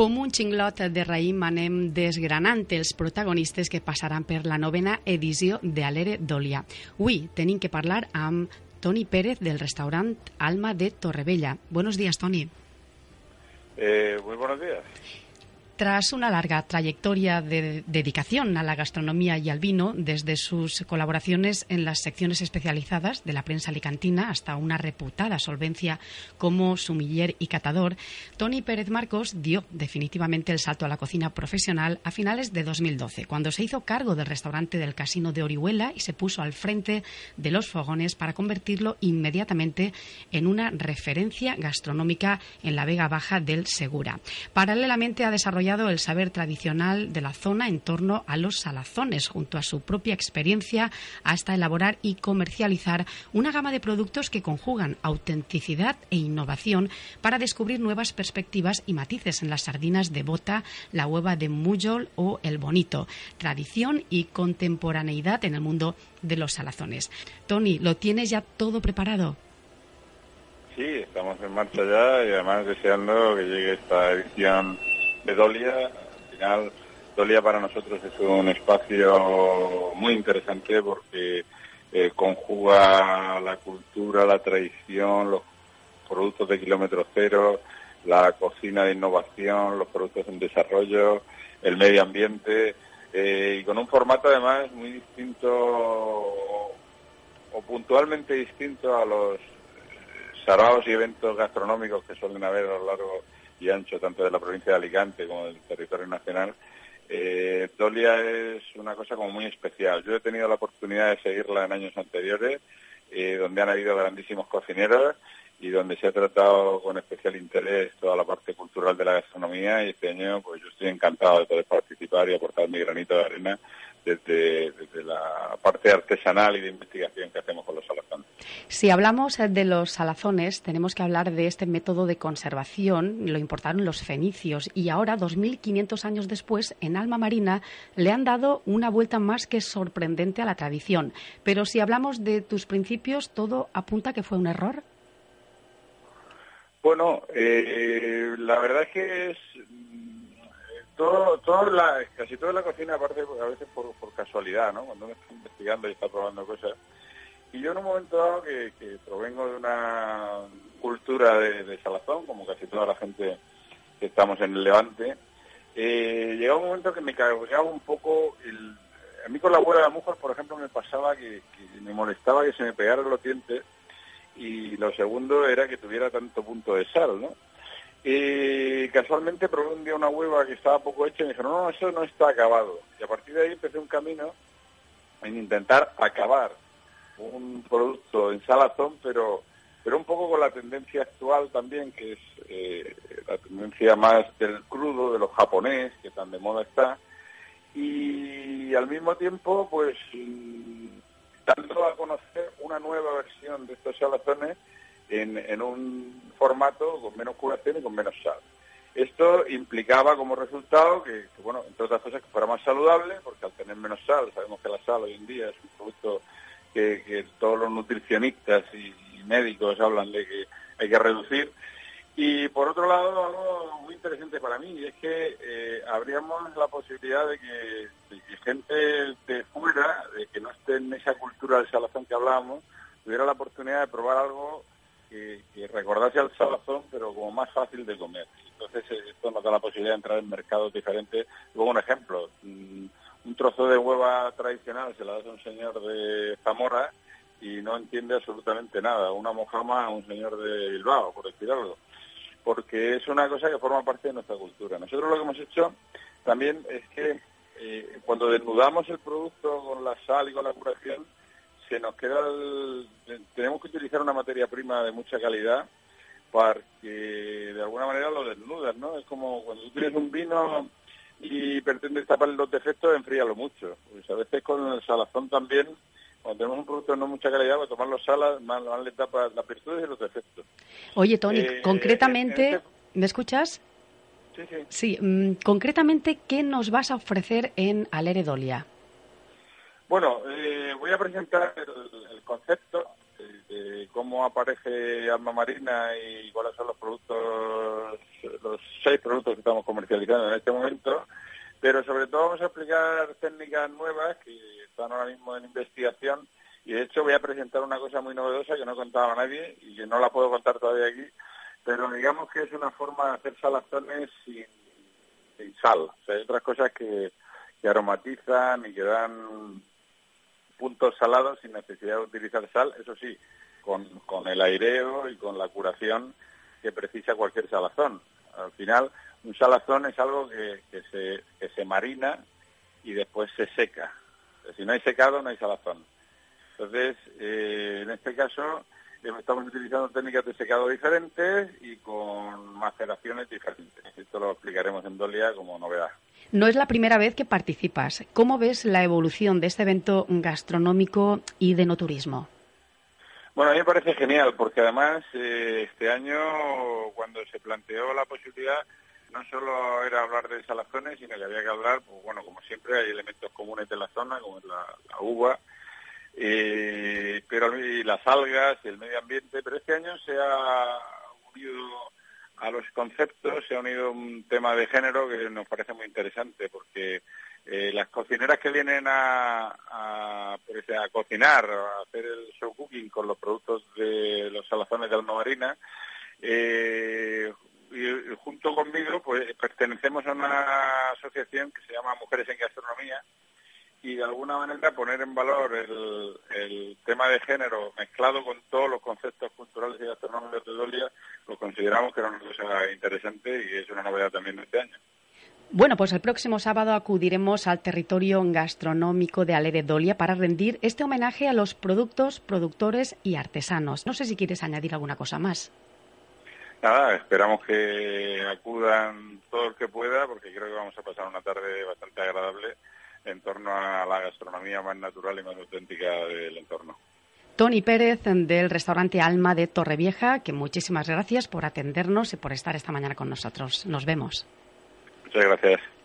Com un xinglot de raïm anem desgranant els protagonistes que passaran per la novena edició de Alere d'Olia. Avui tenim que parlar amb Toni Pérez del restaurant Alma de Torrevella. Buenos días, Toni. Eh, muy buenos días. Tras una larga trayectoria de dedicación a la gastronomía y al vino, desde sus colaboraciones en las secciones especializadas de la prensa alicantina hasta una reputada solvencia como sumiller y catador, Tony Pérez Marcos dio definitivamente el salto a la cocina profesional a finales de 2012, cuando se hizo cargo del restaurante del Casino de Orihuela y se puso al frente de los fogones para convertirlo inmediatamente en una referencia gastronómica en la Vega Baja del Segura. Paralelamente ha desarrollado el saber tradicional de la zona en torno a los salazones, junto a su propia experiencia hasta elaborar y comercializar una gama de productos que conjugan autenticidad e innovación para descubrir nuevas perspectivas y matices en las sardinas de bota, la hueva de muyol o el bonito, tradición y contemporaneidad en el mundo de los salazones. Tony, ¿lo tienes ya todo preparado? Sí, estamos en marcha ya y además deseando que llegue esta edición de Dolia. Al final, Dolia para nosotros es un espacio muy interesante porque eh, conjuga la cultura, la tradición, los productos de kilómetro cero, la cocina de innovación, los productos en desarrollo, el medio ambiente, eh, y con un formato además muy distinto o puntualmente distinto a los saraos y eventos gastronómicos que suelen haber a lo largo y ancho tanto de la provincia de Alicante como del territorio nacional, eh, Dolia es una cosa como muy especial. Yo he tenido la oportunidad de seguirla en años anteriores, eh, donde han habido grandísimos cocineros y donde se ha tratado con especial interés toda la parte cultural de la gastronomía y este año pues yo estoy encantado de poder participar y aportar mi granito de arena desde, la parte artesanal y de investigación que hacemos con los salazones. Si hablamos de los salazones, tenemos que hablar de este método de conservación, lo importaron los fenicios y ahora, 2.500 años después, en Alma Marina, le han dado una vuelta más que sorprendente a la tradición. Pero si hablamos de tus principios, ¿todo apunta que fue un error? Bueno, eh, la verdad es que es todo, todo la, casi toda la cocina, aparte a veces por, casualidad, ¿no? Cuando uno está investigando y está probando cosas. Y yo en un momento dado que, provengo de una cultura de, salazón, como casi toda la gente que estamos en el Levante, eh, llegó un momento que me cabreaba un poco el, a mí con la abuela de la mujer, por ejemplo, me pasaba que, me molestaba que se me pegaran los dientes y lo segundo era que tuviera tanto punto de sal, ¿no? Y casualmente probé un día una hueva que estaba poco hecha y me dijeron, no, eso no está acabado. Y a partir de ahí empecé un camino en intentar acabar un producto en salazón, pero, pero un poco con la tendencia actual también, que es eh, la tendencia más del crudo, de los japonés, que tan de moda está, y al mismo tiempo, pues, mm, dando a conocer una nueva versión de estos salazones en, un formato con menos curación y con menos sal. Esto implicaba como resultado que, bueno, entre otras cosas, que fuera más saludable, porque al tener menos sal, sabemos que la sal hoy en día es un producto que, todos los nutricionistas y, médicos hablan de que hay que reducir. Y por otro lado, algo muy interesante para mí, es que eh, habríamos la posibilidad de que, gente de fuera, de que no esté en esa cultura del salazón que hablábamos, tuviera la oportunidad de probar algo que, recordase al salazón, pero como más fácil de comer. Entonces eh, esto nos da la posibilidad de entrar en mercados diferentes. Luego un ejemplo, mm, trozo de hueva tradicional se la das a un señor de Zamora y no entiende absolutamente nada. Una mojama a un señor de Bilbao, por decir algo. Porque es una cosa que forma parte de nuestra cultura. Nosotros lo que hemos hecho también es que eh, cuando desnudamos el producto con la sal y con la curación, que nos queda tenemos que utilizar una materia prima de mucha calidad para que de alguna manera lo desnudas, ¿no? Es como cuando tú tienes un vino y pretendes tapar los defectos, enfríalo mucho. Pues a veces con el salazón también, cuando tenemos un producto de no mucha calidad, pues tomar los salas, más, le tapas las virtudes y los defectos. Oye, Tony, eh, concretamente, este ¿me escuchas? Sí, sí. Sí, mm, concretamente, ¿qué nos vas a ofrecer en Aleredolia? Bueno, eh, voy a presentar el, concepto. Eh, cómo aparece Alma Marina y cuáles son los productos, los seis productos que estamos comercializando en este momento, pero sobre todo vamos a explicar técnicas nuevas que están ahora mismo en investigación. Y de hecho voy a presentar una cosa muy novedosa que no he contado a nadie y que no la puedo contar todavía aquí, pero digamos que es una forma de hacer salazones sin, sal. O sea, hay otras cosas que, que aromatizan y que dan puntos salados sin necesidad de utilizar sal, eso sí, con, con el aireo y con la curación que precisa cualquier salazón. Al final, un salazón es algo que, que, se, que se marina y después se seca. Si no hay secado, no hay salazón. Entonces, eh, en este caso, estamos utilizando técnicas de secado diferentes y con maceraciones diferentes. Esto lo explicaremos en Dolia como novedad. No es la primera vez que participas. ¿Cómo ves la evolución de este evento gastronómico y de no turismo? Bueno, a mí me parece genial, porque además eh, este año, cuando se planteó la posibilidad, no solo era hablar de salazones, sino que había que hablar, pues bueno, como siempre, hay elementos comunes de la zona, como la, uva, eh, pero y las algas, y el medio ambiente, pero este año se ha unido a los conceptos, se ha unido un tema de género que nos parece muy interesante, porque eh, las cocineras que vienen a, a, cocinar, a hacer el show cooking con los productos de los salazones de alma marina, eh, junto conmigo pues pertenecemos a una asociación que se llama Mujeres en Gastronomía y de alguna manera poner en valor el, el tema de género mezclado con todos los conceptos culturales y gastronómicos de Dolia, lo consideramos que era una cosa interesante y es una novedad también de este año. Bueno, pues el próximo sábado acudiremos al territorio gastronómico de Ale de Dolia para rendir este homenaje a los productos, productores y artesanos. No sé si quieres añadir alguna cosa más. Nada, esperamos que acudan todo el que pueda, porque creo que vamos a pasar una tarde bastante agradable en torno a la gastronomía más natural y más auténtica del entorno. Tony Pérez del restaurante Alma de Torrevieja, que muchísimas gracias por atendernos y por estar esta mañana con nosotros. Nos vemos. Muchas gracias.